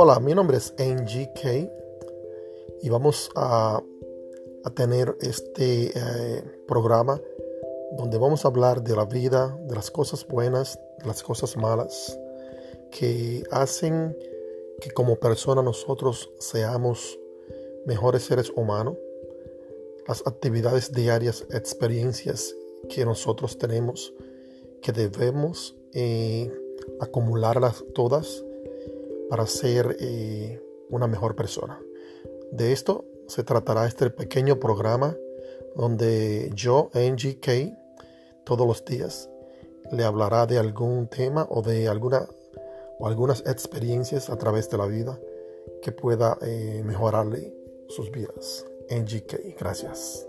Hola, mi nombre es NGK y vamos a, a tener este eh, programa donde vamos a hablar de la vida, de las cosas buenas, de las cosas malas que hacen que como persona nosotros seamos mejores seres humanos, las actividades diarias, experiencias que nosotros tenemos que debemos eh, acumularlas todas para ser eh, una mejor persona. De esto se tratará este pequeño programa donde yo, NGK, todos los días le hablará de algún tema o de alguna o algunas experiencias a través de la vida que pueda eh, mejorarle sus vidas. NGK, gracias.